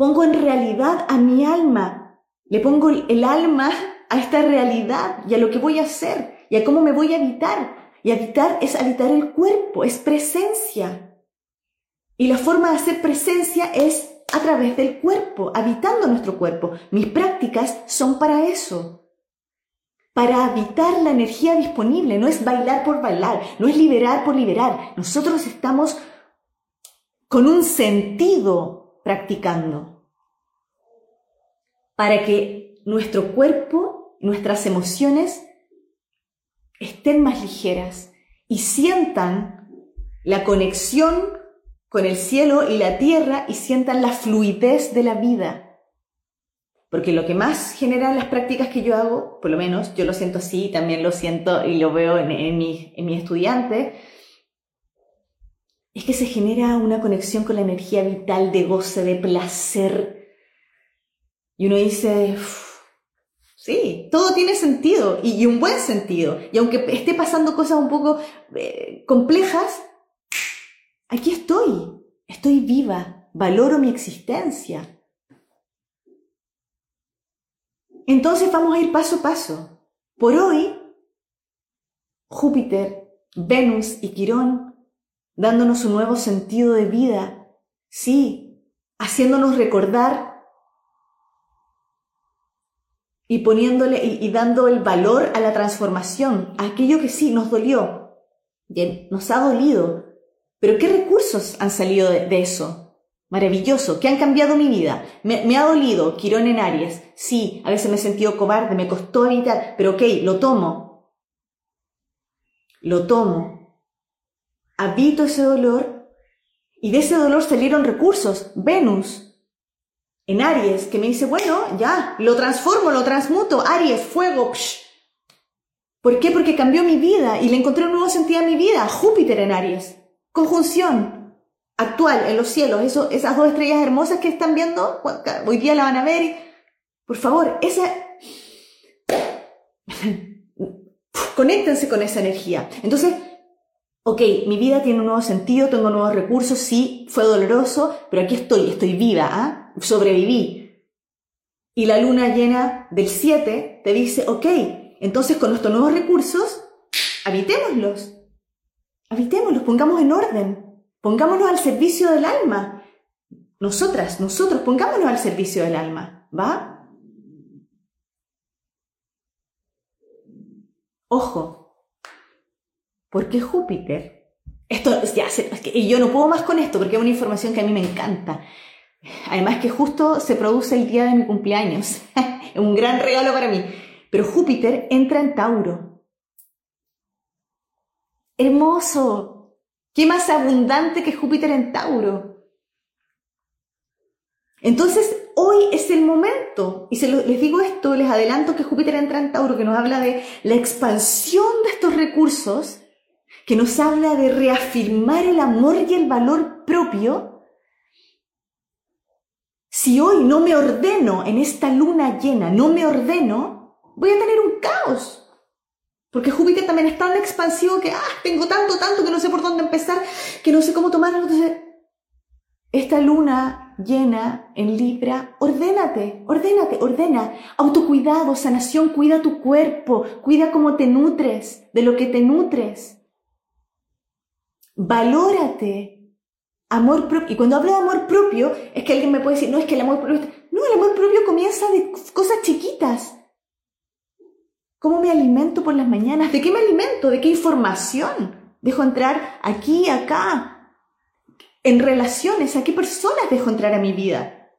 Pongo en realidad a mi alma. Le pongo el alma a esta realidad y a lo que voy a hacer y a cómo me voy a habitar. Y habitar es habitar el cuerpo, es presencia. Y la forma de hacer presencia es a través del cuerpo, habitando nuestro cuerpo. Mis prácticas son para eso. Para habitar la energía disponible. No es bailar por bailar, no es liberar por liberar. Nosotros estamos con un sentido practicando para que nuestro cuerpo, nuestras emociones estén más ligeras y sientan la conexión con el cielo y la tierra y sientan la fluidez de la vida. Porque lo que más genera las prácticas que yo hago, por lo menos yo lo siento así, también lo siento y lo veo en, en, mi, en mi estudiante, es que se genera una conexión con la energía vital de goce, de placer. Y uno dice, sí, todo tiene sentido y, un buen sentido. Y aunque esté pasando cosas un poco eh, complejas, aquí estoy, estoy viva, valoro mi existencia. Entonces vamos a ir paso a paso. Por hoy, Júpiter, Venus y Quirón dándonos un nuevo sentido de vida, sí, haciéndonos recordar y poniéndole y, dando el valor a la transformación, a aquello que sí nos dolió, bien, nos ha dolido, pero ¿qué recursos han salido de, eso? Maravilloso, ¿qué han cambiado mi vida? Me, ha dolido, Quirón en Aries. Sí, a veces me he sentido cobarde, me costó evitar, pero ok, lo tomo. Lo tomo habito ese dolor y de ese dolor salieron recursos. Venus en Aries, que me dice, bueno, ya, lo transformo, lo transmuto. Aries, fuego. ¿Por qué? Porque cambió mi vida y le encontré un nuevo sentido a mi vida. Júpiter en Aries. Conjunción actual en los cielos. Eso, esas dos estrellas hermosas que están viendo, hoy día la van a ver. Por favor, esa... Conéctense con esa energía. Entonces, ok, mi vida tiene un nuevo sentido, tengo nuevos recursos, sí, fue doloroso, pero aquí estoy, estoy viva, ¿ah? sobreviví. Y la luna llena del 7 te dice, ok, entonces con nuestros nuevos recursos, habitémoslos. Habitémoslos, pongamos en orden, pongámonos al servicio del alma. Nosotras, nosotros, pongámonos al servicio del alma, ¿va? Ojo, porque Júpiter, esto ya, y yo no puedo más con esto porque es una información que a mí me encanta. Además que justo se produce el día de mi cumpleaños. un gran regalo para mí. Pero Júpiter entra en Tauro. Hermoso. ¿Qué más abundante que Júpiter en Tauro? Entonces, hoy es el momento. Y se les digo esto, les adelanto que Júpiter entra en Tauro, que nos habla de la expansión de estos recursos que nos habla de reafirmar el amor y el valor propio Si hoy no me ordeno en esta luna llena, no me ordeno, voy a tener un caos. Porque Júpiter también es tan expansivo que, ah, tengo tanto, tanto que no sé por dónde empezar, que no sé cómo tomarlo. Entonces, esta luna llena en Libra, ordénate, ordénate, ordena. Autocuidado, sanación, cuida tu cuerpo, cuida cómo te nutres, de lo que te nutres. Valórate. Amor propio. Y cuando hablo de amor propio, es que alguien me puede decir, no, es que el amor propio... No, el amor propio comienza de cosas chiquitas. ¿Cómo me alimento por las mañanas? ¿De qué me alimento? ¿De qué información? Dejo entrar aquí, acá. En relaciones, ¿a qué personas dejo entrar a mi vida?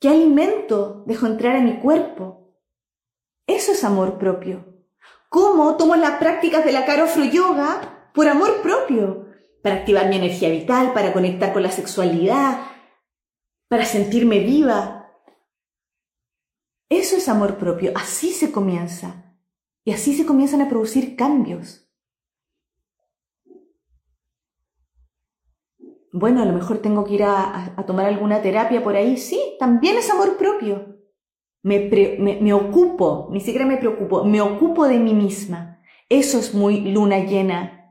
¿Qué alimento dejo entrar a mi cuerpo? Eso es amor propio. ¿Cómo tomo las prácticas de la Karofro Yoga por amor propio? Para activar mi energía vital, para conectar con la sexualidad, para sentirme viva. Eso es amor propio. Así se comienza. Y así se comienzan a producir cambios. Bueno, a lo mejor tengo que ir a, tomar alguna terapia por ahí. Sí, también es amor propio. Me, ocupo, ni siquiera me preocupo, me ocupo de mí misma. Eso es muy luna llena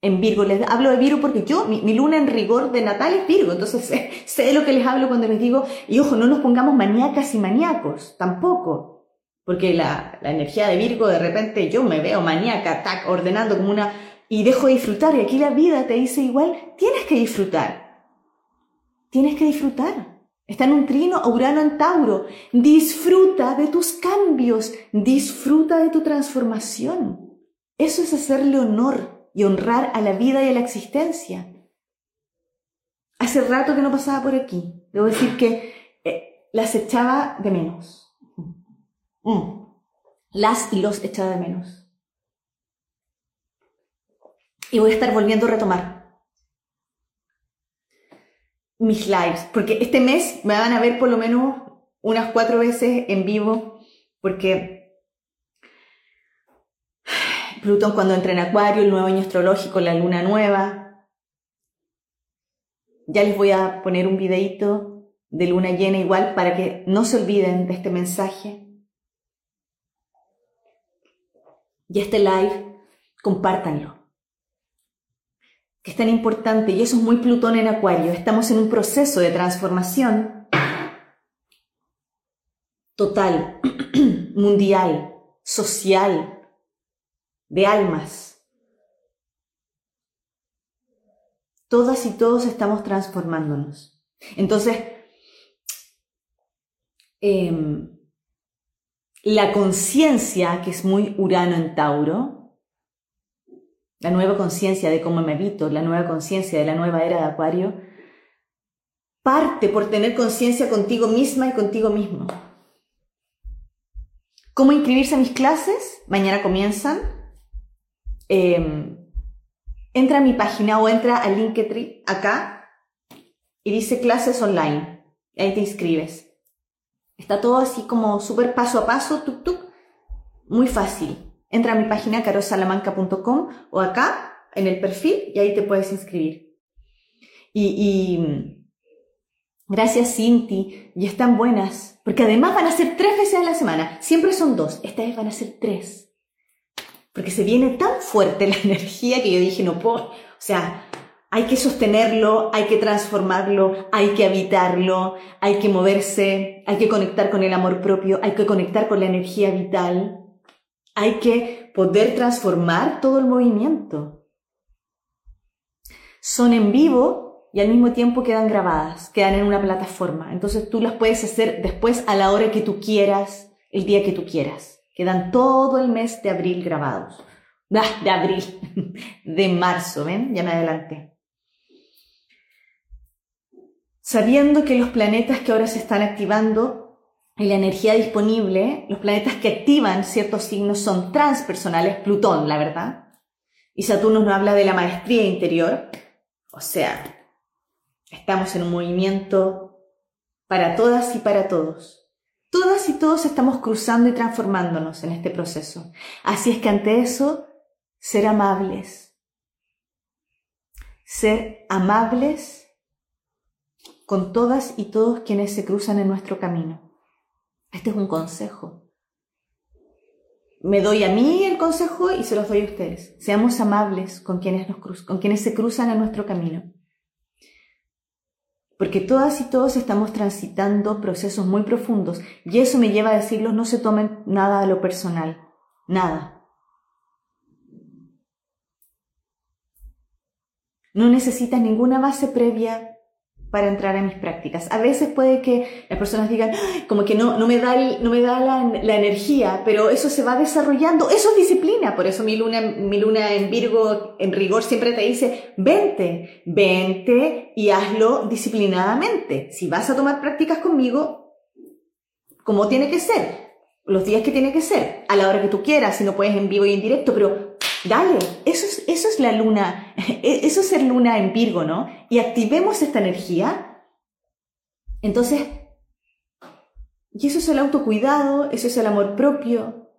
en Virgo. Les hablo de Virgo porque yo, mi, luna en rigor de natal es Virgo, entonces sé, de lo que les hablo cuando les digo, y ojo, no nos pongamos maníacas y maníacos, tampoco. Porque la, la energía de Virgo, de repente yo me veo maníaca, tac, ordenando como una, y dejo de disfrutar, y aquí la vida te dice igual, tienes que disfrutar. Tienes que disfrutar. Está en un trino Urano en Tauro. Disfruta de tus cambios, disfruta de tu transformación. Eso es hacerle honor y honrar a la vida y a la existencia. Hace rato que no pasaba por aquí. Debo decir que eh, las echaba de menos. Mm. Las y los echaba de menos. Y voy a estar volviendo a retomar mis lives, porque este mes me van a ver por lo menos unas cuatro veces en vivo, porque Plutón cuando entra en Acuario, el nuevo año astrológico, la luna nueva. Ya les voy a poner un videito de luna llena igual para que no se olviden de este mensaje. Y este live, compártanlo es tan importante, y eso es muy Plutón en Acuario, estamos en un proceso de transformación total, mundial, social, de almas. Todas y todos estamos transformándonos. Entonces, em, la conciencia, que es muy Urano en Tauro, la nueva conciencia de cómo me evito, la nueva conciencia de la nueva era de Acuario, parte por tener conciencia contigo misma y contigo mismo. ¿Cómo inscribirse a mis clases? Mañana comienzan. Em, entra a mi página o entra al Linktree acá y dice clases online. ahí te inscribes. Está todo así como súper paso a paso, tuk tuk, muy fácil. Entra a mi página carosalamanca.com o acá en el perfil y ahí te puedes inscribir. Y, gracias Cinti, y están buenas, porque además van a ser tres veces a la semana. Siempre son dos, esta vez van a ser tres. Porque se viene tan fuerte la energía que yo dije, no puedo, o sea, hay que sostenerlo, hay que transformarlo, hay que habitarlo, hay que moverse, hay que conectar con el amor propio, hay que conectar con la energía vital hay que poder transformar todo el movimiento. Son en vivo y al mismo tiempo quedan grabadas, quedan en una plataforma. Entonces tú las puedes hacer después a la hora que tú quieras, el día que tú quieras. Quedan todo el mes de abril grabados. Ah, de abril, de marzo, ¿ven? Ya me adelanté. Sabiendo que los planetas que ahora se están activando y la energía disponible, los planetas que activan ciertos signos son transpersonales, Plutón, la verdad. Y Saturno nos habla de la maestría interior. O sea, estamos en un movimiento para todas y para todos. Todas y todos estamos cruzando y transformándonos en este proceso. Así es que ante eso, ser amables. Ser amables con todas y todos quienes se cruzan en nuestro camino. Este es un consejo. Me doy a mí el consejo y se los doy a ustedes. Seamos amables con quienes, nos con quienes se cruzan en nuestro camino. Porque todas y todos estamos transitando procesos muy profundos y eso me lleva a decirlos no se tomen nada a lo personal. Nada. No necesitas ninguna base previa para entrar en mis prácticas. A veces puede que las personas digan, como que no, no me da, no me da la, la, energía, pero eso se va desarrollando. Eso es disciplina. Por eso mi luna, mi luna en Virgo, en rigor, siempre te dice, vente, vente y hazlo disciplinadamente. Si vas a tomar prácticas conmigo, como tiene que ser, los días que tiene que ser, a la hora que tú quieras, si no puedes en vivo y en directo, pero Dale, eso es, eso es la luna, e, eso es ser luna en Virgo, ¿no? Y activemos esta energía. Entonces, y eso es el autocuidado, eso es el amor propio.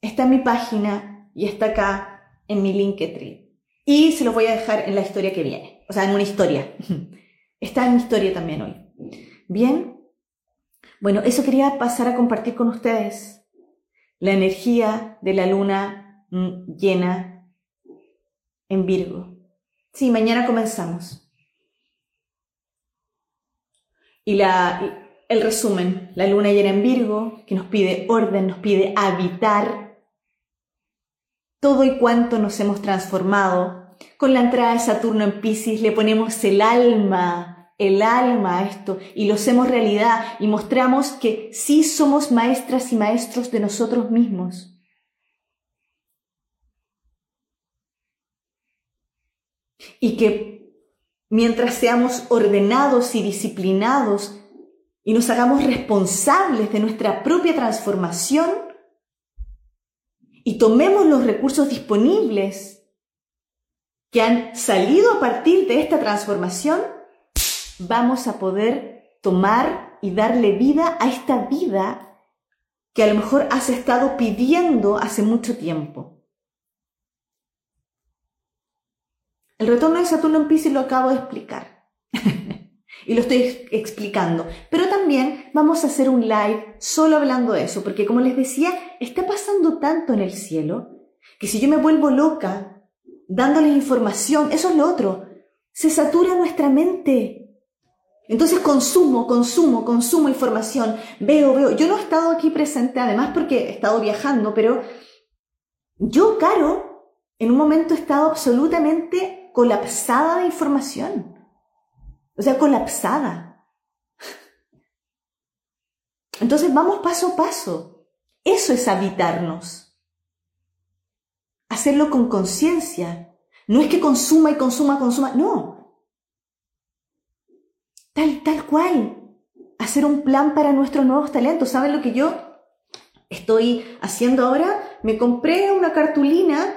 Está en mi página y está acá en mi Linktree. Y se los voy a dejar en la historia que viene, o sea, en una historia. Está en mi historia también hoy. Bien, bueno, eso quería pasar a compartir con ustedes la energía de la luna mm, llena en Virgo. Sí, mañana comenzamos. Y la, el resumen, la luna llena en Virgo, que nos pide orden, nos pide habitar todo y cuanto nos hemos transformado. Con la entrada de Saturno en Pisces le ponemos el alma el alma esto y lo hacemos realidad y mostramos que sí somos maestras y maestros de nosotros mismos. Y que mientras seamos ordenados y disciplinados y nos hagamos responsables de nuestra propia transformación y tomemos los recursos disponibles que han salido a partir de esta transformación, vamos a poder tomar y darle vida a esta vida que a lo mejor has estado pidiendo hace mucho tiempo. El retorno de Saturno en Pisces lo acabo de explicar. y lo estoy explicando. Pero también vamos a hacer un live solo hablando de eso, porque como les decía, está pasando tanto en el cielo que si yo me vuelvo loca dándoles información, eso es lo otro, se satura nuestra mente. Entonces consumo, consumo, consumo información, veo, veo. Yo no he estado aquí presente, además porque he estado viajando, pero yo, Caro, en un momento he estado absolutamente colapsada de información. O sea, colapsada. Entonces vamos paso a paso. Eso es habitarnos. Hacerlo con conciencia. No es que consuma y consuma, consuma. No, Tal, tal cual. Hacer un plan para nuestros nuevos talentos. ¿Saben lo que yo estoy haciendo ahora? Me compré una cartulina,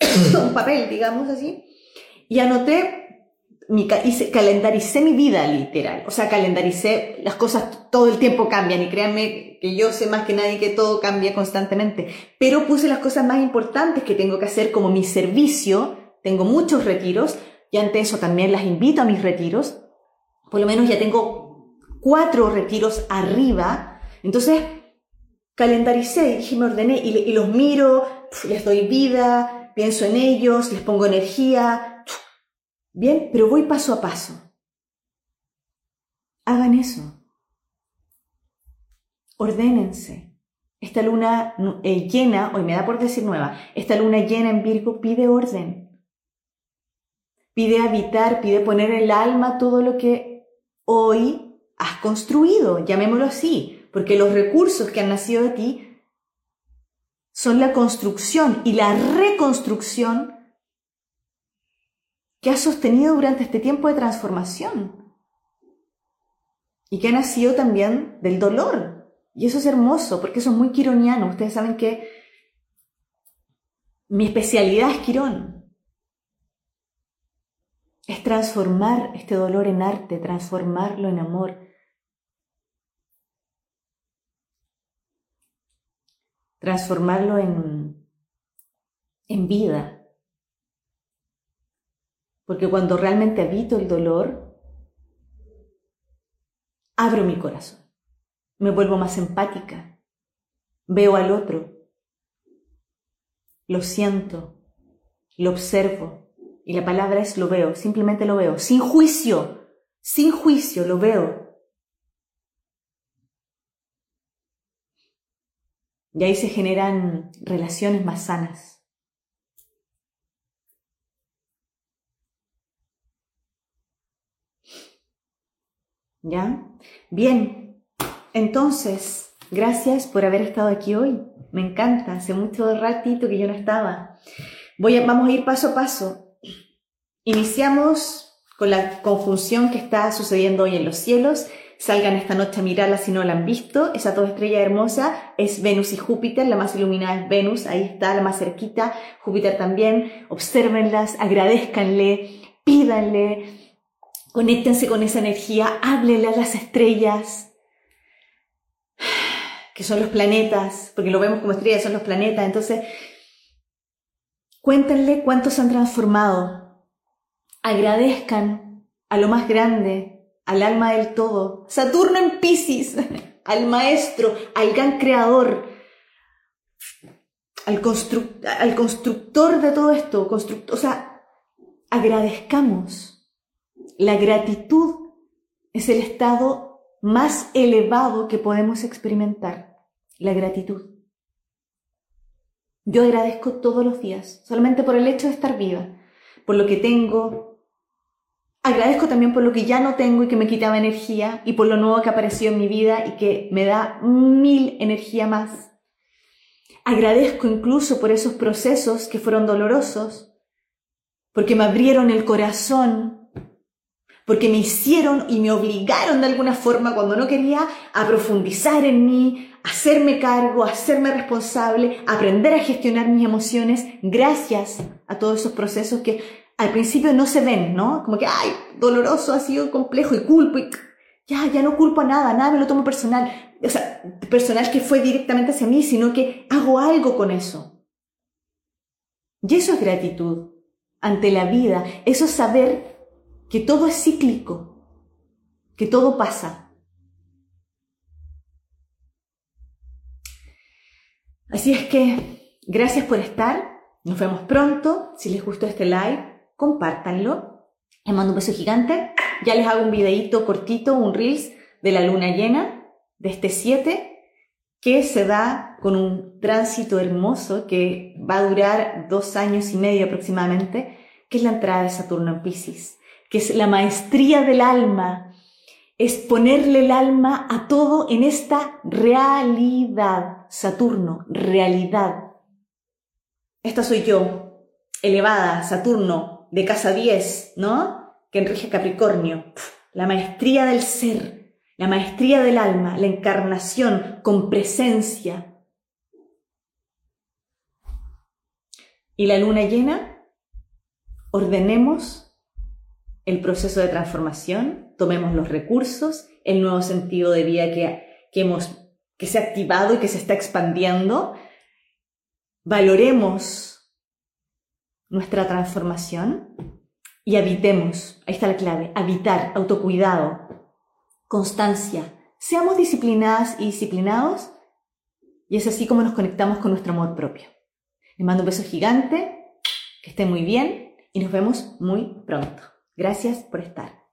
un papel, digamos así, y anoté mi, calendaricé mi vida literal. O sea, calendaricé, las cosas todo el tiempo cambian y créanme que yo sé más que nadie que todo cambia constantemente. Pero puse las cosas más importantes que tengo que hacer como mi servicio. Tengo muchos retiros y ante eso también las invito a mis retiros por lo menos ya tengo cuatro retiros arriba. Entonces, calendaricé, dije, me ordené y, los miro, les doy vida, pienso en ellos, les pongo energía. Bien, pero voy paso a paso. Hagan eso. Ordénense. Esta luna eh, llena, hoy me da por decir nueva, esta luna llena en Virgo pide orden. Pide habitar, pide poner el alma todo lo que hoy has construido, llamémoslo así, porque los recursos que han nacido de ti son la construcción y la reconstrucción que has sostenido durante este tiempo de transformación y que ha nacido también del dolor. Y eso es hermoso, porque eso es muy quironiano. Ustedes saben que mi especialidad es Quirón es transformar este dolor en arte, transformarlo en amor. Transformarlo en, en vida. Porque cuando realmente habito el dolor, abro mi corazón, me vuelvo más empática, veo al otro, lo siento, lo observo. Y la palabra es lo veo, simplemente lo veo, sin juicio, sin juicio lo veo. Y ahí se generan relaciones más sanas. ¿Ya? Bien, entonces, gracias por haber estado aquí hoy. Me encanta, hace mucho ratito que yo no estaba. Voy vamos a ir paso a paso. Iniciamos con la conjunción que está sucediendo hoy en los cielos Salgan esta noche a mirarla si no la han visto. Esa dos estrella hermosa es Venus y Júpiter. La más iluminada es Venus. Ahí está, la más cerquita. Júpiter también. Obsérvenlas, agradezcanle, pídanle, conéctense con esa energía, háblenle a las estrellas, que son los planetas, porque lo vemos como estrellas, son los planetas. Entonces, cuéntenle cuántos han transformado. Agradezcan a lo más grande, al alma del todo, Saturno en Pisces, al maestro, al gran creador, al, al constructor de todo esto, o sea, agradezcamos. La gratitud es el estado más elevado que podemos experimentar, la gratitud. Yo agradezco todos los días, solamente por el hecho de estar viva, por lo que tengo, Agradezco también por lo que ya no tengo y que me quitaba energía y por lo nuevo que apareció en mi vida y que me da mil energía más. Agradezco incluso por esos procesos que fueron dolorosos, porque me abrieron el corazón, porque me hicieron y me obligaron de alguna forma cuando no quería a profundizar en mí, hacerme cargo, hacerme responsable, aprender a gestionar mis emociones gracias a todos esos procesos que al principio no se ven, ¿no? Como que, ay, doloroso, ha sido complejo y culpo y ya, ya no culpo a nada, nada me lo tomo personal. O sea, personal que fue directamente hacia mí, sino que hago algo con eso. Y eso es gratitud ante la vida, eso es saber que todo es cíclico, que todo pasa. Así es que, gracias por estar, nos vemos pronto, si les gustó este live, compártanlo. Les mando un beso gigante. Ya les hago un videito cortito, un reels de la luna llena de este 7 que se da con un tránsito hermoso que va a durar dos años y medio aproximadamente, que es la entrada de Saturno en Pisces, que es la maestría del alma, es ponerle el alma a todo en esta realidad. Saturno, realidad. Esta soy yo, elevada, Saturno, de casa 10, ¿no? Que enrige Capricornio. La maestría del ser, la maestría del alma, la encarnación con presencia. Y la luna llena, ordenemos el proceso de transformación, tomemos los recursos, el nuevo sentido de vida que, que, hemos, que se ha activado y que se está expandiendo, valoremos nuestra transformación y habitemos, ahí está la clave, habitar, autocuidado, constancia. Seamos disciplinadas y disciplinados y es así como nos conectamos con nuestro amor propio. Les mando un beso gigante, que estén muy bien y nos vemos muy pronto. Gracias por estar.